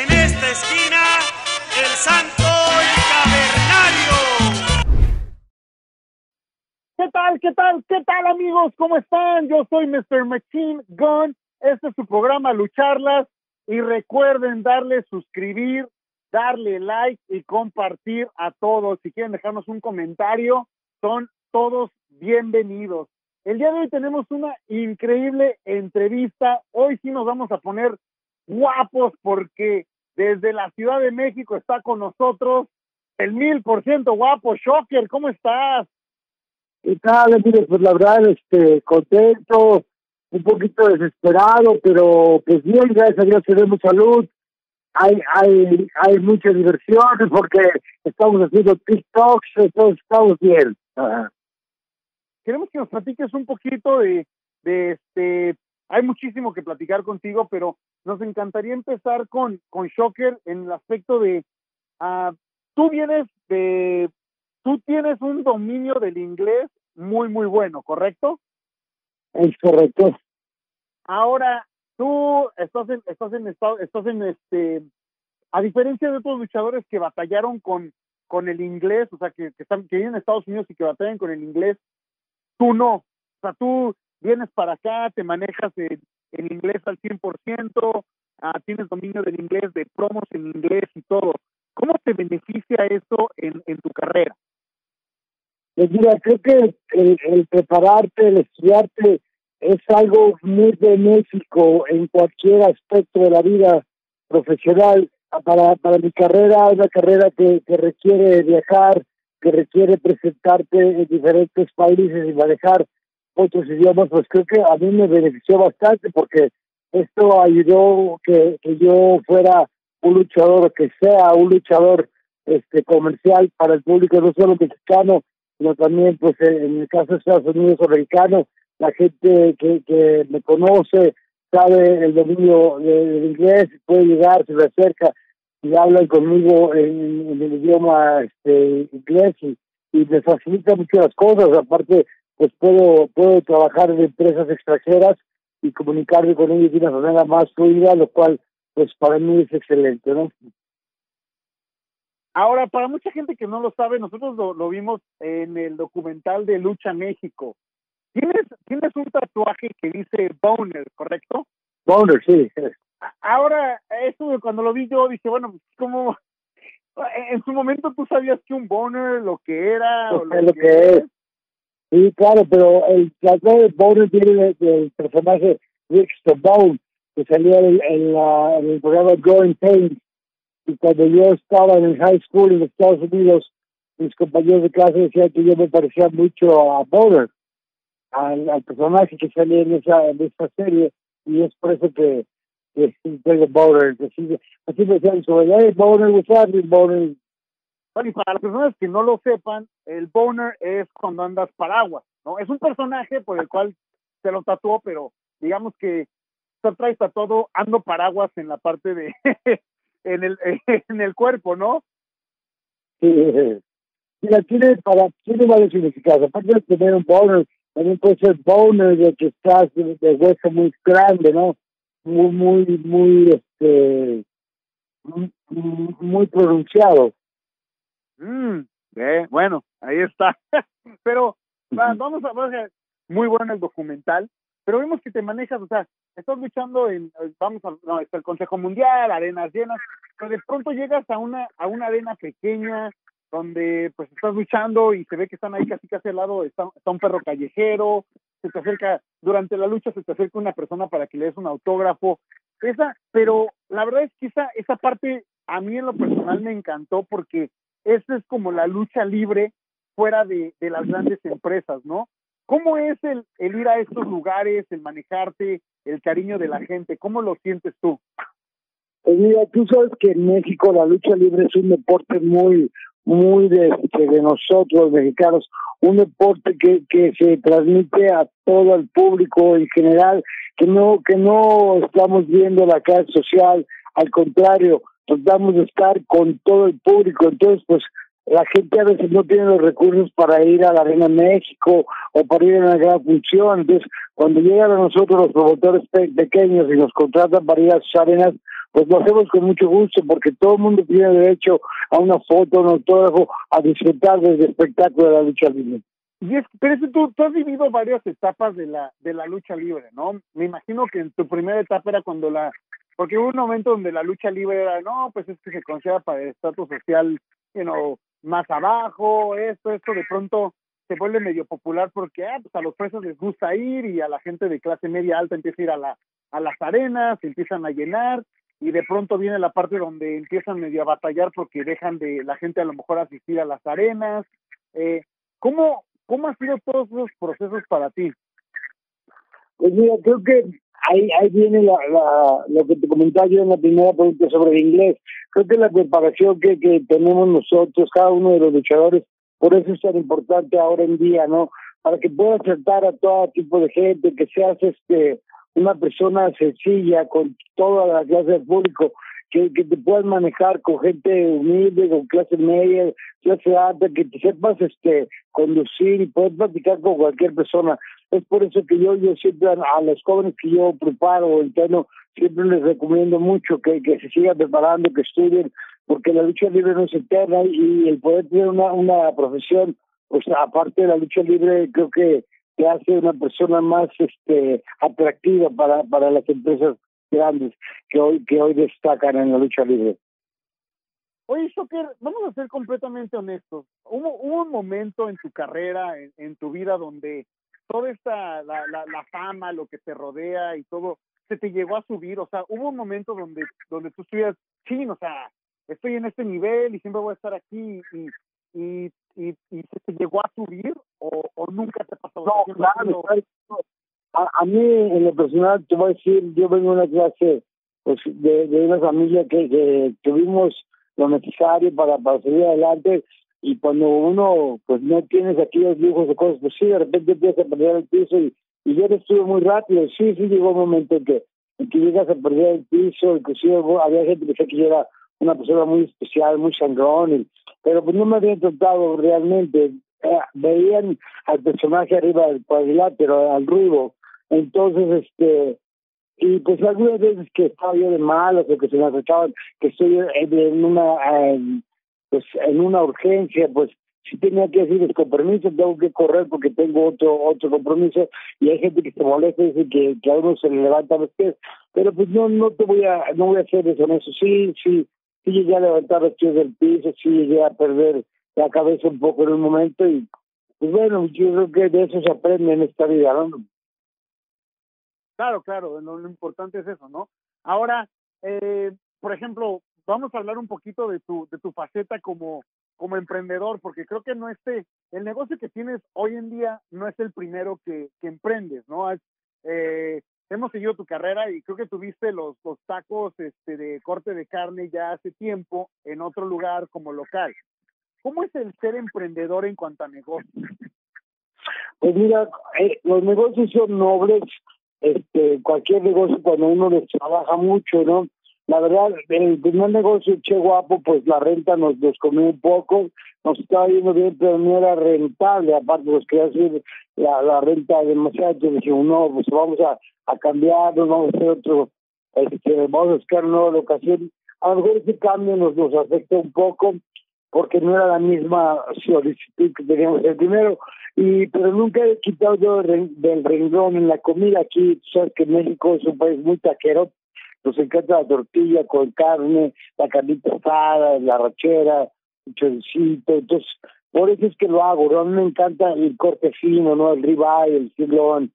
En esta esquina, el santo cavernario. ¿Qué tal, qué tal, qué tal amigos? ¿Cómo están? Yo soy Mr. Machine Gun. Este es su programa Lucharlas. Y recuerden darle suscribir, darle like y compartir a todos. Si quieren dejarnos un comentario, son todos bienvenidos. El día de hoy tenemos una increíble entrevista. Hoy sí nos vamos a poner guapos porque desde la Ciudad de México está con nosotros el mil por ciento guapo. Shocker, ¿cómo estás? ¿Qué tal? Mire, pues la verdad, este, contento, un poquito desesperado, pero pues bien, gracias a Dios tenemos salud. Hay, hay, hay mucha diversión porque estamos haciendo TikToks, entonces estamos bien. Queremos que nos platiques un poquito de, de este, hay muchísimo que platicar contigo, pero nos encantaría empezar con, con Shocker en el aspecto de, uh, tú vienes de, tú tienes un dominio del inglés muy, muy bueno, ¿correcto? Es correcto. Ahora, tú estás en, estás en estás en este, a diferencia de otros luchadores que batallaron con, con el inglés, o sea, que, que están, que viven en Estados Unidos y que batallan con el inglés, tú no. O sea, tú vienes para acá, te manejas en, inglés al 100%, ah, tienes dominio del inglés, de promos en inglés y todo. ¿Cómo te beneficia eso en, tu carrera? Pues mira, creo que el, el, prepararte, el estudiarte es algo muy benéfico en cualquier aspecto de la vida profesional. Para, para mi carrera, una carrera que, que requiere viajar, que requiere presentarte en diferentes países y manejar otros idiomas, pues creo que a mí me benefició bastante porque esto ayudó que, yo fuera un luchador, que sea un luchador este comercial para el público no solo mexicano, sino también pues en el caso de Estados Unidos americano, la gente que, que me conoce sabe el dominio del inglés, puede llegar, se me acerca y hablan conmigo en, en el idioma este inglés y, y me facilita mucho las cosas, aparte pues puedo, puedo trabajar en empresas extranjeras y comunicarme con ellos de una manera más fluida, lo cual pues para mí es excelente, ¿no? Ahora, para mucha gente que no lo sabe, nosotros lo, lo vimos en el documental de Lucha México. Tienes, tienes un tatuaje que dice Boner, ¿correcto? Boner, sí. Ahora, eso cuando lo vi yo dije, bueno, como en su momento tú sabías que un boner lo que era o lo, lo que, que es. Sí, claro, pero el tatuaje de Boner tiene del personaje Rick Stone, que salía en, el programa Growing Pains. Y cuando yo estaba en el high school en Estados Unidos, mis compañeros de clase decían que yo me parecía mucho a Boner, al, personaje que salía en esa, en esa serie, y es por eso que que tengo Boner, así, así me decían sobre, hey, Boner, happening? Y para las personas que no lo sepan, el boner es cuando andas paraguas, ¿no? Es un personaje por el cual se lo tatuó, pero digamos que se trae tatuado ando paraguas en la parte de en el en el cuerpo, ¿no? Sí, mira, tiene para tiene varios significados. Aparte de tener un boner, también puede ser boner de que estás de, de hueso muy grande, ¿no? Muy, muy, muy, este, muy, muy pronunciado. Mm, eh, bueno, ahí está. pero va, vamos a ver, muy bueno el documental, pero vemos que te manejas, o sea, estás luchando en, vamos a, no, está el Consejo Mundial, arenas llenas, pero de pronto llegas a una, a una arena pequeña, donde pues estás luchando y se ve que están ahí casi casi al lado, está, está un perro callejero, se te acerca, durante la lucha se te acerca una persona para que le des un autógrafo, esa, pero la verdad es que esa, esa parte a mí en lo personal me encantó porque esa es como la lucha libre fuera de, de las grandes empresas, ¿no? ¿Cómo es el, el ir a estos lugares, el manejarte, el cariño de la gente? ¿Cómo lo sientes tú? Pues mira, tú sabes que en México la lucha libre es un deporte muy, muy de, de nosotros mexicanos, un deporte que, que se transmite a todo el público en general, que no, que no estamos viendo la clase social, al contrario, tratamos de estar con todo el público, entonces pues la gente a veces no tiene los recursos para ir a la Arena México o para ir a una gran función, entonces cuando llegan a nosotros los promotores pe pequeños y nos contratan para ir a sus arenas, pues lo hacemos con mucho gusto porque todo el mundo tiene derecho a una foto, un autógrafo, a disfrutar del espectáculo de la lucha libre. Y es, pero es tú, tú has vivido varias etapas de la, de la lucha libre, ¿no? Me imagino que en tu primera etapa era cuando la, porque hubo un momento donde la lucha libre era, no, pues es que se considera para el estatus social, you know, más abajo, esto, esto, de pronto se vuelve medio popular porque ah, pues a los presos les gusta ir y a la gente de clase media alta empieza a ir a, la, a las arenas, empiezan a llenar y de pronto viene la parte donde empiezan medio a batallar porque dejan de la gente a lo mejor asistir a las arenas. Eh, ¿cómo, ¿Cómo han sido todos esos procesos para ti? Pues mira, creo que ahí, ahí viene la, lo que te comentaba yo en la primera pregunta sobre el inglés. Creo que la preparación que, que tenemos nosotros, cada uno de los luchadores, por eso es tan importante ahora en día, ¿no? Para que puedas tratar a todo tipo de gente, que seas este una persona sencilla con toda la clase de público, que, que te puedas manejar con gente humilde, con clase media, clase alta, que te sepas este conducir y poder platicar con cualquier persona. Es por eso que yo, yo siempre a, los jóvenes que yo preparo entreno, siempre les recomiendo mucho que, que se sigan preparando, que estudien, porque la lucha libre no es eterna y el poder tener una, una profesión, pues aparte de la lucha libre, creo que te hace una persona más este atractiva para, para las empresas grandes que hoy que hoy destacan en la lucha libre. Oye, Shocker, vamos a ser completamente honestos. ¿Hubo, hubo un momento en tu carrera, en tu vida, donde toda esta, la, la, la, fama, lo que te rodea y todo, se te llegó a subir? O sea, ¿hubo un momento donde, donde tú estuvieras, sí, o sea, estoy en este nivel y siempre voy a estar aquí y, y, y, y se te llegó a subir o, o nunca te pasó? No, claro, a, a, mí en lo personal te voy a decir, yo vengo de una clase pues, de, de una familia que, que tuvimos lo necesario para, para seguir adelante y cuando uno pues no tienes aquellos lujos o cosas, pues sí, de repente empiezas a perder el piso y, y yo estuve muy rápido, sí, sí llegó un momento en que, en que llegas a perder el piso, inclusive había gente que se que era una persona muy especial, muy sangrón, y, pero pues no me habían tratado realmente, eh, veían al personaje arriba del cuadrilátero, al ruido, entonces este y pues algunas veces que estaba yo de malas o que se me acercaban que estoy en una pues en una urgencia pues si tenía que decir con permiso tengo que correr porque tengo otro otro compromiso y hay gente que se molesta y dice que, que a uno se le levanta los pies pero pues no no te voy a no voy a hacer eso en eso sí sí sí llegué a levantar los pies del piso sí llegué a perder la cabeza un poco en un momento y pues bueno yo creo que de eso se aprende en esta vida ¿no? Claro, claro, lo, lo, importante es eso, ¿no? Ahora, eh, por ejemplo, vamos a hablar un poquito de tu, de tu faceta como, como emprendedor, porque creo que no este, el negocio que tienes hoy en día no es el primero que, que emprendes, ¿no? Eh, hemos seguido tu carrera y creo que tuviste los, los tacos este, de corte de carne ya hace tiempo en otro lugar como local. ¿Cómo es el ser emprendedor en cuanto a negocios? Pues mira, eh, los negocios son nobles, este cualquier negocio cuando uno les trabaja mucho, ¿no? La verdad, el primer negocio, Che Guapo, pues la renta nos, nos comió un poco, nos estaba yendo bien, pero no era rentable, aparte nos quería hacer la, la renta demasiado, entonces dijimos, no, pues vamos a, a cambiar, vamos a hacer otro, este, vamos a buscar una nueva locación. A lo mejor ese cambio nos, nos afecta un poco, porque no era la misma solicitud que teníamos el primero, y pero nunca he quitado yo del renglón en la comida aquí, sabes que México es un país muy taquero, nos encanta la tortilla con carne, la carnita asada, la rachera, el choricito, entonces por eso es que lo hago, ¿no? A mí me encanta el corte fino, ¿no? El ribeye, el sirloin,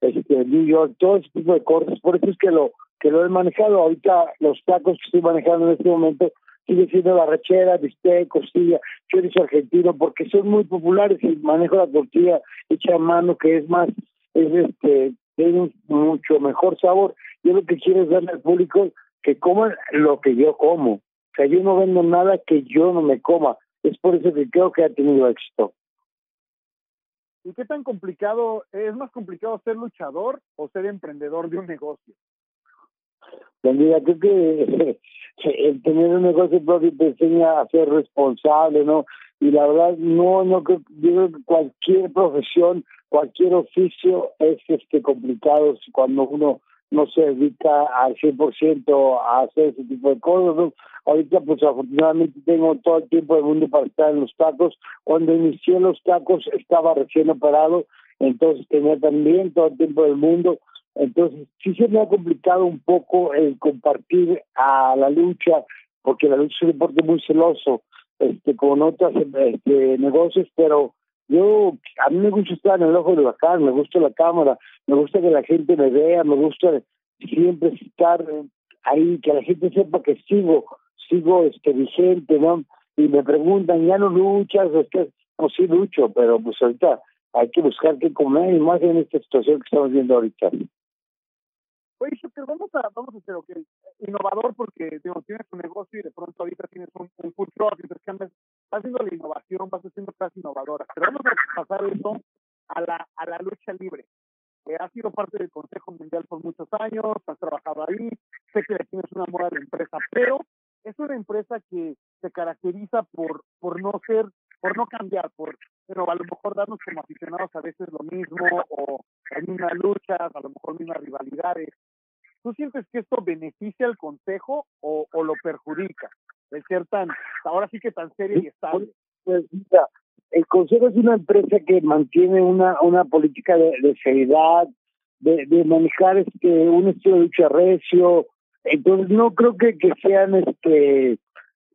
este, el New York, todo ese tipo de cortes, por eso es que lo que lo he manejado ahorita, los tacos que estoy manejando en este momento sigue siendo la rachera, bistec, costilla, chorizo argentino, porque son muy populares y manejo la tortilla hecha a mano, que es más, es este, tiene mucho mejor sabor. Yo lo que quiero es darle al público que coman lo que yo como. O sea, yo no vendo nada que yo no me coma. Es por eso que creo que ha tenido éxito. ¿Y qué tan complicado, es más complicado ser luchador o ser emprendedor de un negocio? Pues mira, creo que el tener un negocio propio te enseña a ser responsable, ¿no? Y la verdad, no, no creo, yo creo que cualquier profesión, cualquier oficio es este complicado cuando uno no se dedica al 100% a hacer ese tipo de cosas. Ahorita, pues afortunadamente tengo todo el tiempo del mundo para estar en los tacos. Cuando inicié los tacos estaba recién operado, entonces tenía también todo el tiempo del mundo. Entonces sí se me ha complicado un poco el compartir a la lucha, porque la lucha es un deporte muy celoso, este, con otros este, negocios, pero yo, a mí me gusta estar en el ojo de bacán, me gusta la cámara, me gusta que la gente me vea, me gusta siempre estar ahí, que la gente sepa que sigo, sigo este vigente, ¿no? Y me preguntan, ¿ya no luchas? Es que, no, sí lucho, pero pues ahorita hay que buscar qué comer, y más en esta situación que estamos viendo ahorita. Oye, que vamos a, vamos a hacer que innovador porque digo, tienes un negocio y de pronto ahorita tienes un, un food truck, entonces vas haciendo la innovación, vas haciendo cosas innovadoras. Pero vamos a pasar eso a la, a la lucha libre. Eh, has sido parte del Consejo Mundial por muchos años, has trabajado ahí, sé que tienes una moda de empresa, pero es una empresa que se caracteriza por, por no ser, por no cambiar, por pero a lo mejor darnos como aficionados a veces lo mismo o las mismas luchas, a lo mejor mismas rivalidades. ¿Tú sientes que esto beneficia al consejo o, o lo perjudica? El ser tan, ahora sí que tan serio y estable. Pues mira, el consejo es una empresa que mantiene una, una política de, seriedad, de, manejar este un estilo de lucha recio, entonces no creo que, que sean este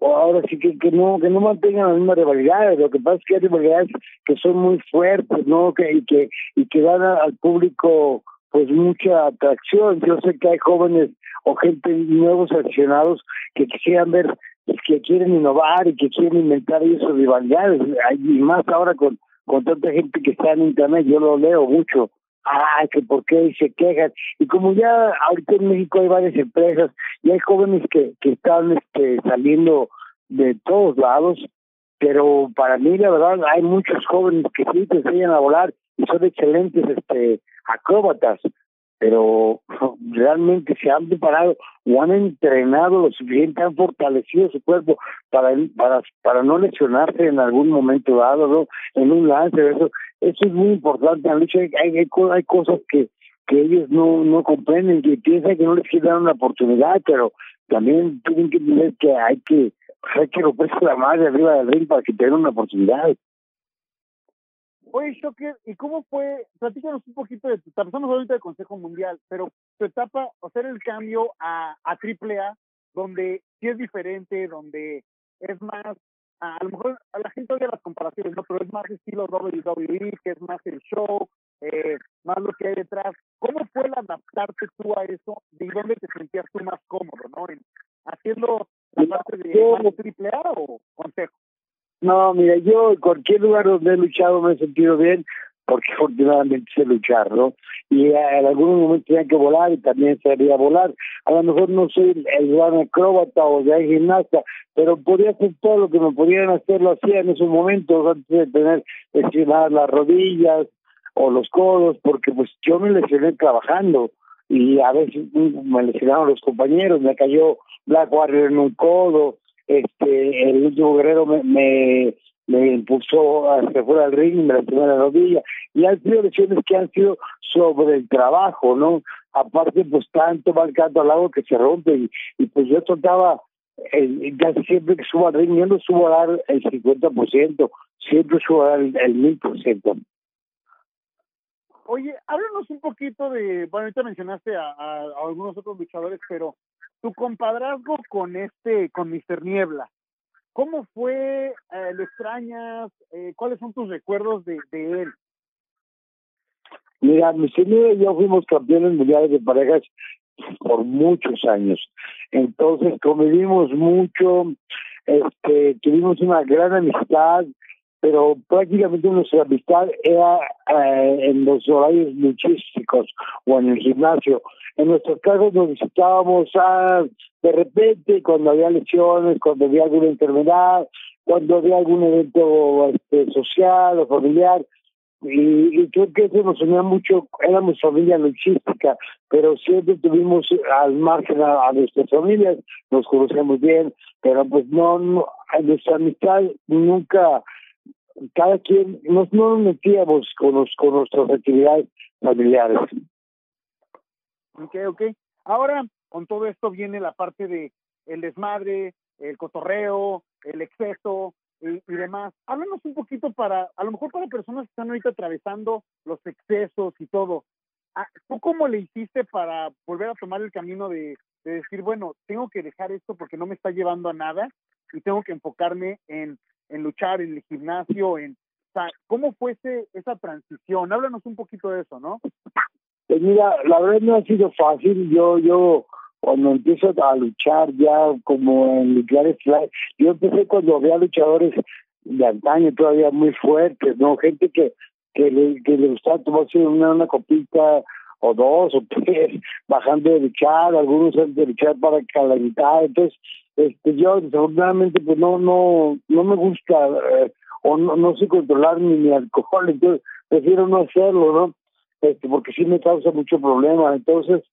ahora sí que, que no que no mantengan las mismas rivalidades lo que pasa es que hay rivalidades que son muy fuertes no que y que y que dan al público pues mucha atracción. Yo sé que hay jóvenes o gente nuevos aficionados que quisieran ver, que quieren innovar y que quieren inventar esas rivalidades. Y más ahora con, con tanta gente que está en internet, yo lo leo mucho. Ah, que por qué se quejan. Y como ya ahorita en México hay varias empresas y hay jóvenes que, que están este, saliendo de todos lados, pero para mí la verdad hay muchos jóvenes que sí te enseñan a volar y son excelentes este acróbatas, pero realmente se han preparado o han entrenado lo suficiente, han fortalecido su cuerpo para para para no lesionarse en algún momento dado, ¿no? En un lance, eso eso es muy importante. Hay, hay, hay cosas que que ellos no no comprenden, que piensan que no les quieren dar una oportunidad, pero también tienen que entender que hay que hay que romperse la madre arriba del ring para que tengan una oportunidad. Oye, Shocker, ¿y cómo fue? Platícanos un poquito de tu etapa. Estamos ahorita del Consejo Mundial, pero tu etapa, hacer el cambio a, a AAA, donde sí es diferente, donde es más, a, lo mejor a la gente odia las comparaciones, ¿no? Pero es más estilo WWE, que es más el show, eh, más lo que hay detrás. ¿Cómo fue el adaptarte tú a eso? ¿De dónde te sentías tú más cómodo, no? En, ¿Haciendo la parte de AAA o Consejo? No, mira, yo en cualquier lugar donde he luchado me he sentido bien porque afortunadamente sé luchar, ¿no? Y en algunos momentos tenía que volar y también sabía volar. A lo mejor no soy el gran acróbata o ya gimnasta, pero podía hacer todo lo que me podían hacer, lo hacía en esos momentos antes de tener lesionadas las rodillas o los codos, porque pues yo me lesioné trabajando y a veces me lesionaron los compañeros, me cayó Black Warrior en un codo, este el último guerrero me, me, me impulsó hacia fuera del ring me lastimó la rodilla y han sido lesiones que han sido sobre el trabajo no aparte pues tanto va canto al lado que se rompe y, pues yo trataba eh, casi siempre que subo al ring yo no subo a dar el 50% siempre subo a dar el, el 1000% Oye, háblanos un poquito de, bueno, ahorita mencionaste a algunos otros luchadores, pero tu compadrazgo con este, con Mr. Niebla, ¿cómo fue? Eh, ¿Lo extrañas? Eh, ¿Cuáles son tus recuerdos de, él? Mira, Mr. Niebla y yo fuimos campeones mundiales de parejas por muchos años. Entonces convivimos mucho, este, tuvimos una gran amistad, pero prácticamente nuestra amistad era eh, en los horarios luchísticos o en el gimnasio. En nuestros casos nos visitábamos ah, de repente cuando había lesiones, cuando había alguna enfermedad, cuando había algún evento este, social o familiar. Y, y creo que eso nos unía mucho, éramos familia luchística, pero siempre tuvimos al margen a, a nuestras familias, nos conocíamos bien, pero pues no, no nuestra amistad nunca cada quien, nos, no nos metíamos con, los, con nuestras actividades familiares. Ok, ok. Ahora, con todo esto viene la parte de el desmadre, el cotorreo, el exceso y, y, demás. Háblanos un poquito para, a lo mejor para personas que están ahorita atravesando los excesos y todo. Ah, ¿Tú cómo le hiciste para volver a tomar el camino de, de decir, bueno, tengo que dejar esto porque no me está llevando a nada y tengo que enfocarme en, en luchar en el gimnasio, en, o sea, ¿cómo fue ese, esa transición? Háblanos un poquito de eso, ¿no? Pues mira, la verdad no ha sido fácil. Yo, yo, cuando empiezo a luchar ya como en luchar yo empecé cuando había luchadores de antaño todavía muy fuertes, ¿no? Gente que, que, le, que le gustaba tomarse una, una copita o dos o tres, bajando de luchar, algunos de luchar para calentar, entonces este yo desafortunadamente pues no no no me gusta eh, o no, no sé controlar ni mi alcohol, entonces prefiero no hacerlo, ¿no? Este, porque sí me causa mucho problema. Entonces,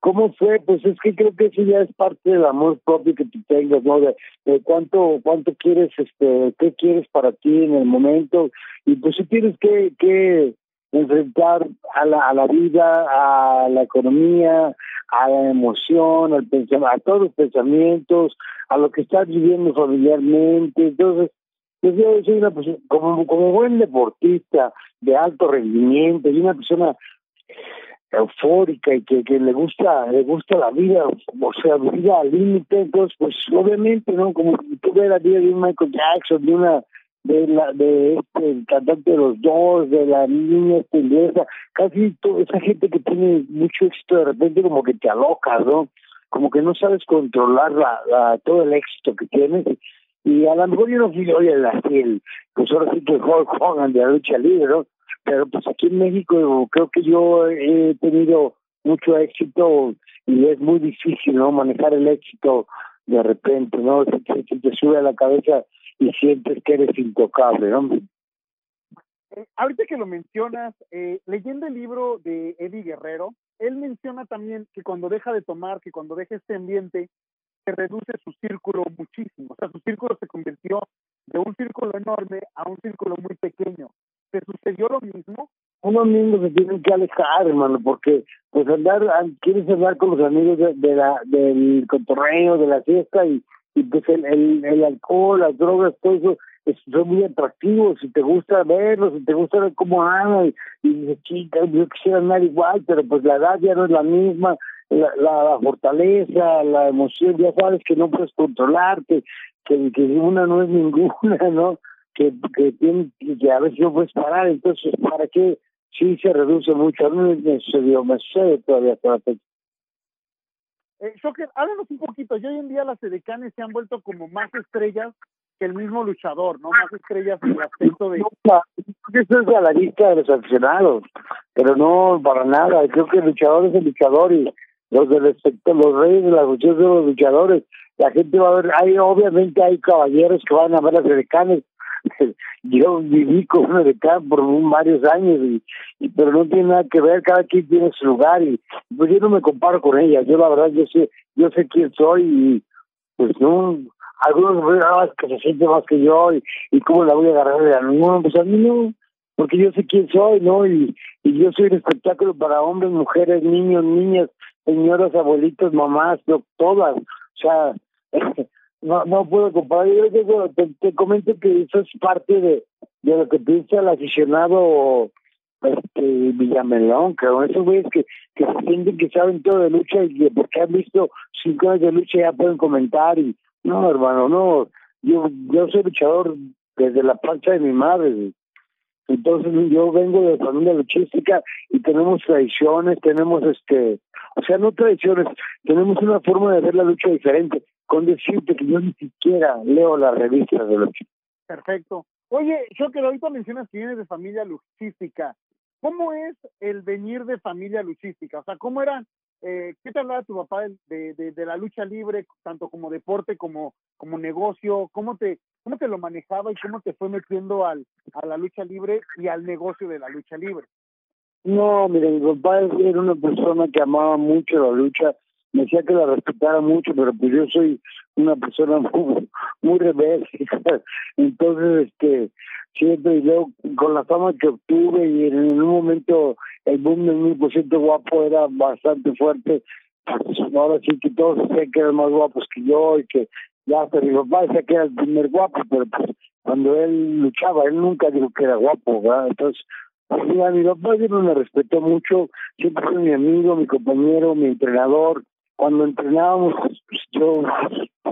¿cómo fue? Pues es que creo que eso ya es parte del amor propio que tú tengas, ¿no? De, de cuánto cuánto quieres, este, qué quieres para ti en el momento y pues si tienes que que enfrentar a la, a la vida, a la economía, a la emoción, al a todos los pensamientos, a lo que estás viviendo familiarmente. Entonces, pues yo soy una persona, como, como buen deportista de alto rendimiento y una persona eufórica y que, que le gusta le gusta la vida, o sea, vida al límite, entonces pues obviamente, ¿no? Como tú ves la vida de un Michael Jackson, de una de la de este cantante de los dos, de la niña esta casi toda esa gente que tiene mucho éxito de repente como que te alocas, ¿no? Como que no sabes controlar la, todo el éxito que tienes y a lo mejor yo no fui hoy el, el pues ahora sí que Hulk Hogan de la lucha libre, ¿no? Pero pues aquí en México creo que yo he tenido mucho éxito y es muy difícil, ¿no? Manejar el éxito de repente, ¿no? Se, se te sube a la cabeza y sientes que eres intocable, ¿no? Eh, ahorita que lo mencionas, eh, leyendo el libro de Eddie Guerrero, él menciona también que cuando deja de tomar, que cuando deja este ambiente, se reduce su círculo muchísimo. O sea, su círculo se convirtió de un círculo enorme a un círculo muy pequeño. ¿Te sucedió lo mismo? Uno mismo se tiene que alejar, hermano, porque pues andar, quieres andar con los amigos de, de la, del cotorreo, de la fiesta y, y pues el, el, el alcohol, las drogas, todo eso son muy atractivos, si te gusta verlos, si te gusta ver cómo andan, y, chica, yo quisiera andar igual, pero pues la edad ya no es la misma, la, la, fortaleza, la emoción, ya sabes que no puedes controlarte, que, que una no es ninguna, ¿no? Que, que, tiene, que a veces no puedes parar, entonces, ¿para qué? Sí se reduce mucho, a mí me sucedió, me sucede todavía hasta la fecha. Eh, Shocker, háblanos un poquito, y hoy en día las edecanes se han vuelto como más estrellas que el mismo luchador, ¿no? Más estrellas en el aspecto de... Eso es a la lista de los aficionados, pero no para nada, creo que el luchador es el luchador y los del espectro, los reyes de las luchas de los luchadores, la gente va a ver, hay obviamente hay caballeros que van a ver las edecanes, yo viví con una edecán por varios años y, pero no tiene nada que ver cada quien tiene su lugar y pues yo no me comparo con ella yo la verdad yo sé yo sé quién soy y pues no algunos que se siente más que yo y, y cómo la voy a agarrar de no pues a mí no porque yo sé quién soy no y, y yo soy un espectáculo para hombres mujeres niños niñas señoras abuelitos mamás todas o sea no no puedo comparar yo te, te comento que eso es parte de de lo que piensa el aficionado este Villamelón, que esos güeyes que, que se sienten que saben todo de lucha y que porque han visto cinco años de lucha ya pueden comentar y no hermano no. Yo yo soy luchador desde la pancha de mi madre. Entonces yo vengo de familia luchística y tenemos tradiciones tenemos este o sea no tradiciones tenemos una forma de ver la lucha diferente con decirte que yo ni siquiera leo las revistas de lucha perfecto Oye, yo que ahorita mencionas que vienes de familia luchística. ¿Cómo es el venir de familia luchística? O sea, ¿cómo era, eh, qué te hablaba tu papá de, de, de, la lucha libre, tanto como deporte como, como negocio? ¿Cómo te, ¿Cómo te lo manejaba y cómo te fue metiendo al, a la lucha libre y al negocio de la lucha libre? No, mire, mi papá era una persona que amaba mucho la lucha me decía que la respetara mucho, pero pues yo soy una persona muy, muy rebelde. Entonces, este, siempre, y luego con la fama que obtuve y en, un momento el boom del mil por ciento guapo era bastante fuerte, pues ahora sí que todos decían que eran más guapos que yo y que ya hasta mi papá decía que era el primer guapo, pero pues cuando él luchaba, él nunca dijo que era guapo, ¿verdad? Entonces, pues, mira, mi papá siempre me respetó mucho, siempre fue mi amigo, mi compañero, mi entrenador. Cuando entrenábamos, pues, yo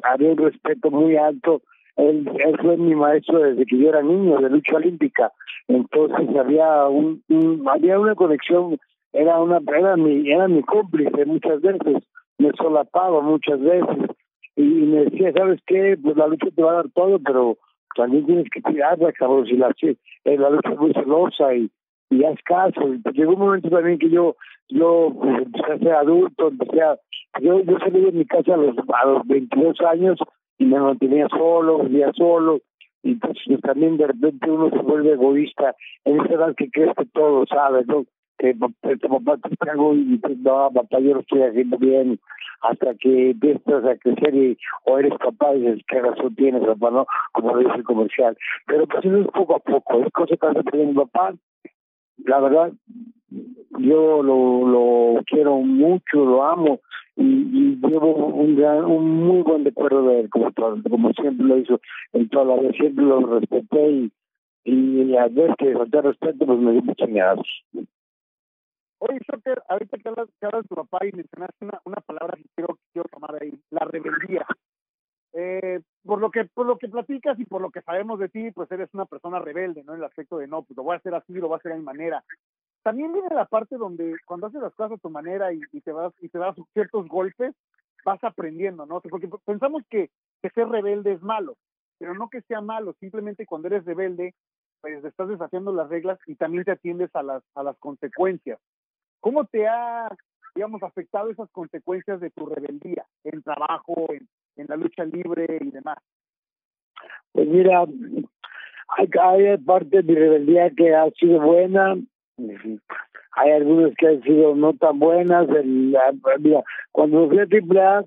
había un respeto muy alto. Él, él fue mi maestro desde que yo era niño, de lucha olímpica. Entonces había un, había una conexión, era una era mi, era mi cómplice muchas veces, me solapaba muchas veces y me decía, ¿sabes qué? Pues la lucha te va a dar todo, pero también tienes que tirarla, cabrón, si la, eh, la lucha es muy celosa y, y haz caso. Y pues llegó un momento también que yo, yo pues, empecé a ser adulto, empecé a, yo, yo salí de mi casa a los, a los 22 años y me mantenía solo, vivía solo, y pues, pues, también de repente uno se vuelve egoísta en esa edad que crees que todo sabes, ¿no? Que tu papá te algo y pues, no, papá, yo lo estoy haciendo bien, hasta que empiezas a crecer y o eres capaz de dices qué razón tienes, papá, ¿no? Como dice el comercial. Pero pues eso es poco a poco, es cosa que hace mi papá. La verdad, yo lo mucho, lo amo y, llevo un gran, un muy buen recuerdo de él, como, como siempre lo hizo en toda la vida, siempre lo respeté y, y a veces que falté respeto, pues me dio muchas Oye, Shocker, ahorita que hablas, que hablas de tu papá y mencionaste una, una palabra que quiero, quiero tomar ahí, la rebeldía. Eh, por lo que por lo que platicas y por lo que sabemos de ti, pues eres una persona rebelde, ¿no? En el aspecto de no, pues lo voy a hacer así, lo voy a hacer a mi manera. También viene la parte donde cuando haces las cosas a tu manera y, te vas y te das ciertos golpes, vas aprendiendo, ¿no? Porque pensamos que, ser rebelde es malo, pero no que sea malo, simplemente cuando eres rebelde, pues estás desafiando las reglas y también te atiendes a las a las consecuencias. ¿Cómo te ha, digamos, afectado esas consecuencias de tu rebeldía en trabajo, en, en la lucha libre y demás? Pues mira, hay, hay parte de mi rebeldía que ha sido buena, hay algunas que han sido no tan buenas. El, mira, cuando fui a AAA,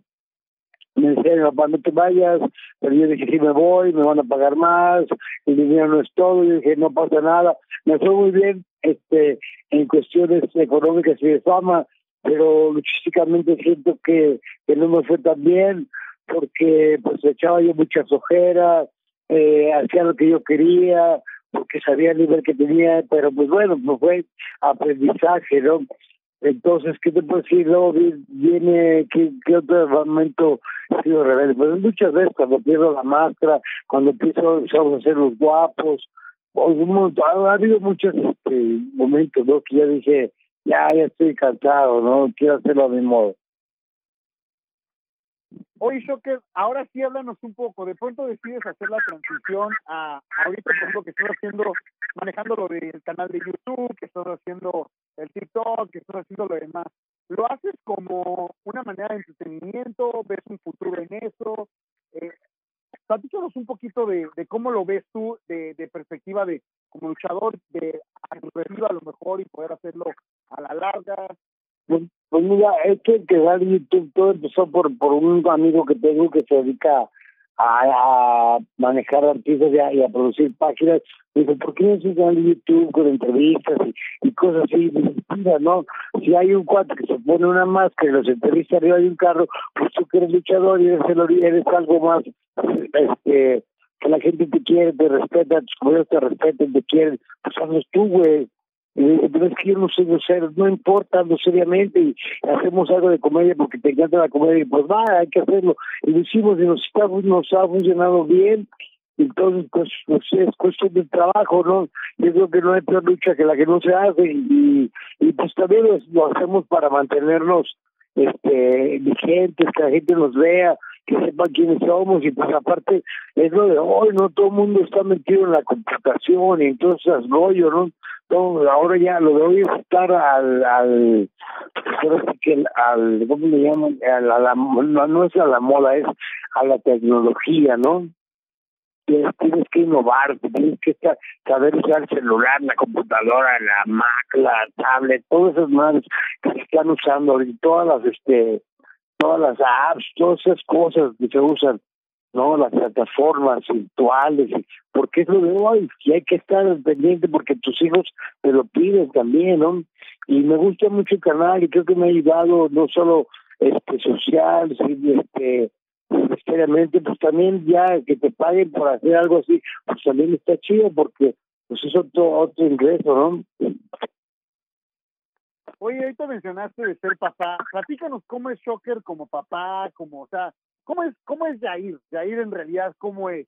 me decían, papá, no te vayas, pero yo dije, sí me voy, me van a pagar más, el dinero no es todo, yo dije, no pasa nada. Me fue muy bien este en cuestiones económicas y de fama, pero luchísticamente siento que, que no me fue tan bien, porque pues echaba yo muchas ojeras, eh, hacía lo que yo quería, porque sabía el nivel que tenía, pero pues bueno, pues fue aprendizaje, ¿no? Entonces, ¿qué te puedo decir? Luego viene, ¿qué, qué otro momento he sido rebelde? Pues muchas veces cuando pierdo la máscara, cuando empiezo a ser los guapos, pues, ha habido muchos este, momentos, ¿no? Que ya dije, ya, ya estoy cansado, ¿no? Quiero hacerlo a mi modo. Oye, Shocker, ahora sí háblanos un poco. De pronto decides hacer la transición a ahorita, por ejemplo, que estás haciendo, manejando lo del canal de YouTube, que estás haciendo el TikTok, que estás haciendo lo demás. ¿Lo haces como una manera de entretenimiento? ¿Ves un futuro en eso? Eh, platícanos un poquito de, de, cómo lo ves tú de, de perspectiva de como luchador, de a a lo mejor y poder hacerlo a la larga, pues, pues, mira, es que el YouTube todo empezó por, por un amigo que tengo que se dedica a, manejar artistas y a, y a producir páginas. Dice, ¿por qué no haces un YouTube con entrevistas y, cosas así? Mira, no, si hay un cuate que se pone una máscara y los entrevista arriba de un carro, pues tú que eres luchador y eres, eres algo más, este, que la gente te quiere, te respeta, tus compañeros te respetan, te quieren, pues hazlo tú, güey pero es que yo no sé no no importa, no seriamente, y hacemos algo de comedia porque te encanta la comedia, y pues va, hay que hacerlo. Y lo hicimos y nos, nos ha funcionado bien, entonces pues, es cuestión de trabajo, ¿no? Yo creo que no hay peor lucha que la que no se hace, y, y pues también lo, hacemos para mantenernos este vigentes, que la gente nos vea, que sepa quiénes somos y pues aparte es lo de hoy, no todo el mundo está metido en la computación y entonces rollo, ¿no? Todo, ahora ya lo de hoy es estar al, al, que al, ¿cómo le llaman? A la, no, no es a la moda, es a la tecnología, ¿no? Tienes, que innovar, tienes que estar, saber usar el celular, la computadora, la Mac, la tablet, todas esas madres que se están usando, todas las, este, todas las apps, todas esas cosas que se usan. ¿no? Las plataformas virtuales, porque eso de hoy, y hay que estar pendiente porque tus hijos te lo piden también, ¿no? Y me gusta mucho el canal y creo que me ha ayudado no solo este social, sino este necesariamente, pues también ya que te paguen por hacer algo así, pues también está chido porque pues es otro, otro ingreso, ¿no? Oye, ahorita mencionaste de ser papá. Platícanos cómo es Shocker como papá, como, o sea, ¿cómo es, cómo es Jair? Jair en realidad, ¿cómo es?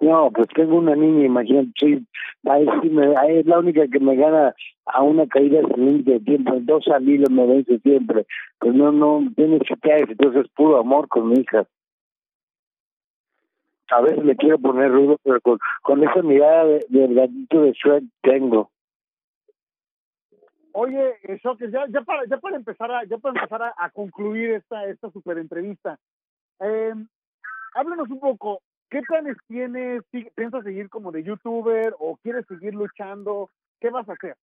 No, pues tengo una niña, imagínate, sí, es la única que me gana a una caída de tiempo, dos amigos me vence siempre, pues no, no, tiene chiquillas, entonces es puro amor con mi hija. A veces le quiero poner rudo, pero con, esa mirada de, del gatito de Shrek tengo. Oye, Shocker, ya, ya para, ya para empezar a, ya para empezar a, a concluir esta, esta super entrevista, eh, háblanos un poco, ¿qué planes tienes? ¿Piensas seguir como de youtuber o quieres seguir luchando? ¿Qué vas a hacer?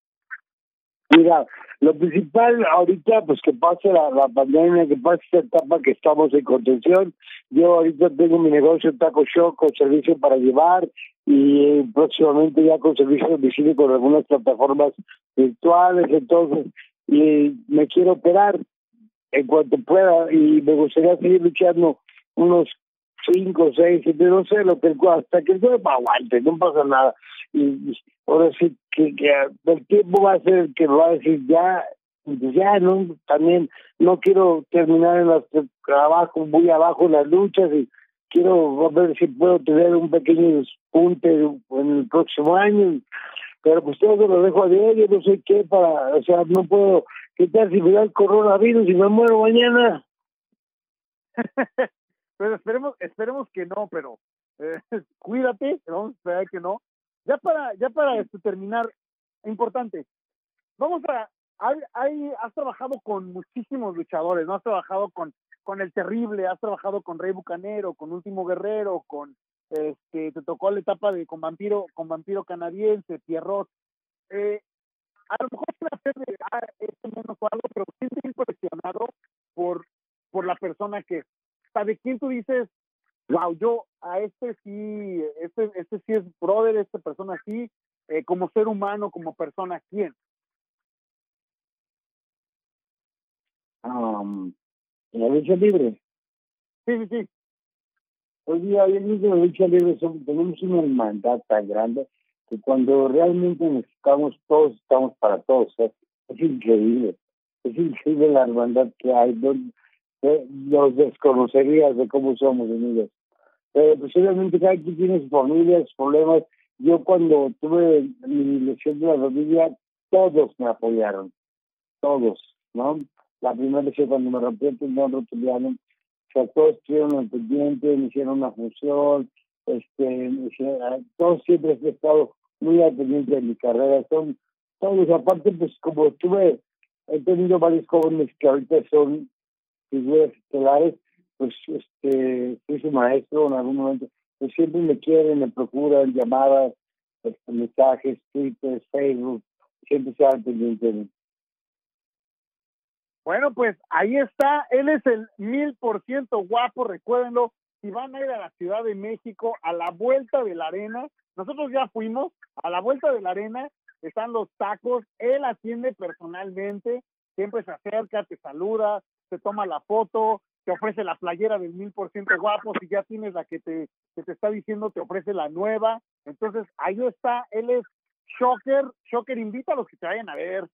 Mira, lo principal ahorita, pues que pase la, pandemia, que pase esta etapa que estamos en contención. Yo ahorita tengo mi negocio Taco Show con servicio para llevar y próximamente ya con servicio de domicilio con algunas plataformas virtuales, entonces, y me quiero operar en cuanto pueda y me gustaría seguir luchando unos cinco, seis, siete, no sé, lo que hasta que el cuerpo aguante, no pasa nada. Y, ahora sí que, que el tiempo va a ser el que va a decir ya, ya no, también no quiero terminar en los trabajos muy abajo en las luchas y quiero ver si puedo tener un pequeño despunte en el próximo año, pero pues todo lo dejo a diario, no sé qué para, o sea, no puedo, ¿qué tal si me da el coronavirus y me muero mañana? pero esperemos, esperemos que no, pero eh, cuídate, vamos a esperar que no. Ya para, ya para este, terminar, importante, vamos a, hay, hay, has trabajado con muchísimos luchadores, ¿no? Has trabajado con, con El Terrible, has trabajado con Rey Bucanero, con Último Guerrero, con, este, te tocó la etapa de con Vampiro, con Vampiro Canadiense, Pierrot. Eh, a lo mejor hacer de ah, este menos o algo, pero siempre impresionado por, por la persona que de quién tú dices, wow, yo a este sí, este, este sí es brother, esta persona sí, eh, como ser humano, como persona, ¿quién? Um, la lucha libre. Sí, sí, sí. Hoy día, hoy en la lucha libre tenemos una hermandad tan grande que cuando realmente necesitamos todos, estamos para todos. ¿eh? Es increíble. Es increíble la hermandad que hay. Donde, los desconocerías de cómo somos unidos. Pero pues obviamente cada quien tiene sus familias, problemas. Yo cuando tuve mi lesión de la rodilla, todos me apoyaron, todos, ¿no? La primera lesión cuando me rompí el tendón rotuliano, o sea, todos estuvieron al pendiente, me hicieron una función, este, hicieron, todos siempre he estado muy al pendiente de mi carrera, son todos, aparte pues como tuve, he tenido varios jóvenes que ahorita son figuras estelares, pues este, soy su maestro en algún momento, pues siempre me quieren, me procuran llamadas, este, mensajes, Twitter, Facebook, siempre se al pendiente de mí. Bueno, pues ahí está, él es el mil por ciento guapo, recuérdenlo, si van a ir a la Ciudad de México a la vuelta de la arena, nosotros ya fuimos a la vuelta de la arena, están los tacos, él atiende personalmente, siempre se acerca, te saluda, te toma la foto, te ofrece la playera del mil por ciento guapo, si ya tienes la que te, que te está diciendo, te ofrece la nueva. Entonces, ahí está, él es Shocker, Shocker invita a los que te vayan a ver.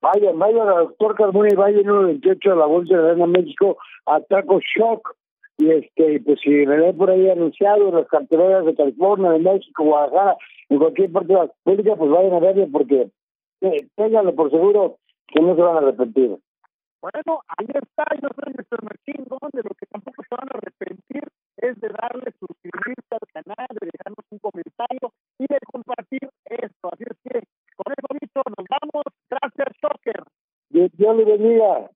Vayan, vayan a doctor Carmona y vayan el 28 a la Bolsa de Arena México a Taco Shock. Y este, pues si me ven por ahí anunciado en las carteras de California, de México, Guadalajara, en cualquier parte de la República, pues vayan a verlo porque eh, ténganlo por seguro que no se van a arrepentir. Bueno, ahí está, yo soy Mr. Martín, donde lo que tampoco se van a arrepentir es de darle suscribirse al canal, de dejarnos un comentario y de compartir esto. Así es que, con eso dicho, nos vamos. Gracias, Shocker. Dios le bendiga.